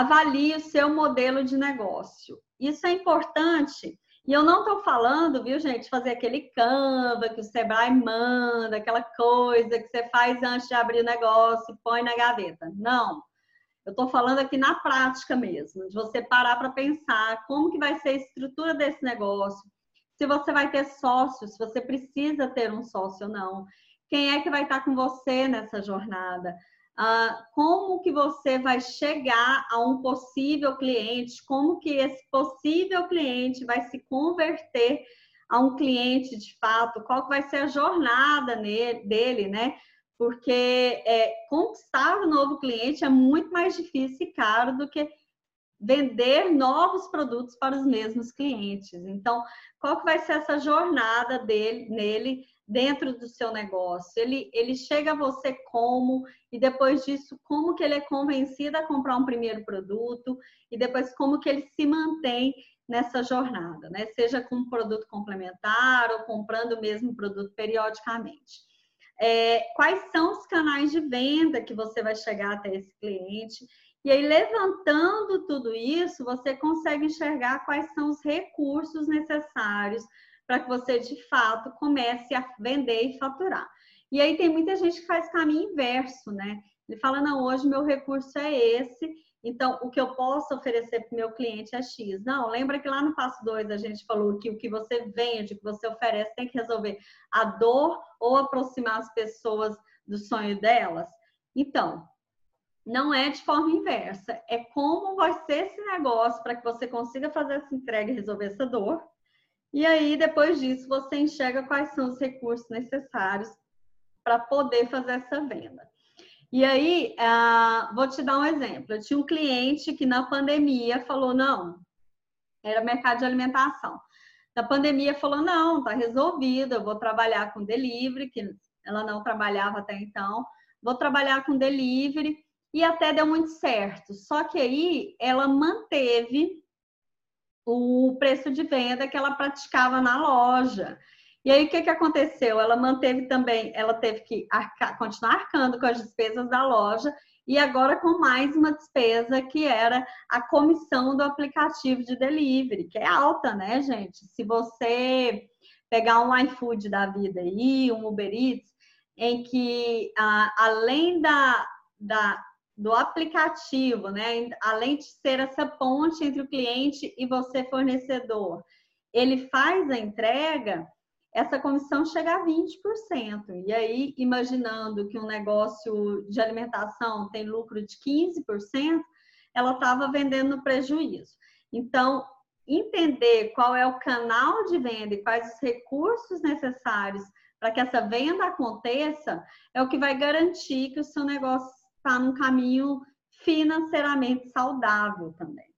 avalie o seu modelo de negócio. Isso é importante. E eu não estou falando, viu, gente, fazer aquele Canva que o Sebrae manda, aquela coisa que você faz antes de abrir o negócio e põe na gaveta. Não. Eu estou falando aqui na prática mesmo, de você parar para pensar como que vai ser a estrutura desse negócio, se você vai ter sócio, se você precisa ter um sócio ou não, quem é que vai estar com você nessa jornada, ah, como que você vai chegar a um possível cliente, como que esse possível cliente vai se converter a um cliente de fato, qual vai ser a jornada dele, né? porque é, conquistar um novo cliente é muito mais difícil e caro do que vender novos produtos para os mesmos clientes. Então, qual que vai ser essa jornada dele, nele dentro do seu negócio? Ele, ele chega a você como e depois disso como que ele é convencido a comprar um primeiro produto e depois como que ele se mantém nessa jornada, né? Seja com um produto complementar ou comprando o mesmo produto periodicamente é, quais são os canais de venda que você vai chegar até esse cliente. E aí, levantando tudo isso, você consegue enxergar quais são os recursos necessários para que você, de fato, comece a vender e faturar. E aí, tem muita gente que faz caminho inverso, né? Ele fala: não, hoje meu recurso é esse, então, o que eu posso oferecer para o meu cliente é X. Não, lembra que lá no passo 2 a gente falou que o que você vende, o que você oferece, tem que resolver a dor ou aproximar as pessoas do sonho delas? Então, não é de forma inversa, é como vai ser esse negócio para que você consiga fazer essa entrega e resolver essa dor. E aí, depois disso, você enxerga quais são os recursos necessários para poder fazer essa venda. E aí, uh, vou te dar um exemplo. Eu tinha um cliente que na pandemia falou: não, era mercado de alimentação. Na pandemia falou: não, tá resolvido, eu vou trabalhar com delivery, que ela não trabalhava até então, vou trabalhar com delivery, e até deu muito certo. Só que aí ela manteve o preço de venda que ela praticava na loja. E aí, o que, que aconteceu? Ela manteve também, ela teve que continuar arcando com as despesas da loja e agora com mais uma despesa que era a comissão do aplicativo de delivery, que é alta, né, gente? Se você pegar um iFood da vida aí, um Uber Eats, em que além da, da, do aplicativo, né, além de ser essa ponte entre o cliente e você fornecedor, ele faz a entrega, essa comissão chega a 20%. E aí, imaginando que um negócio de alimentação tem lucro de 15%, ela estava vendendo prejuízo. Então, entender qual é o canal de venda e quais os recursos necessários para que essa venda aconteça é o que vai garantir que o seu negócio está num caminho financeiramente saudável também.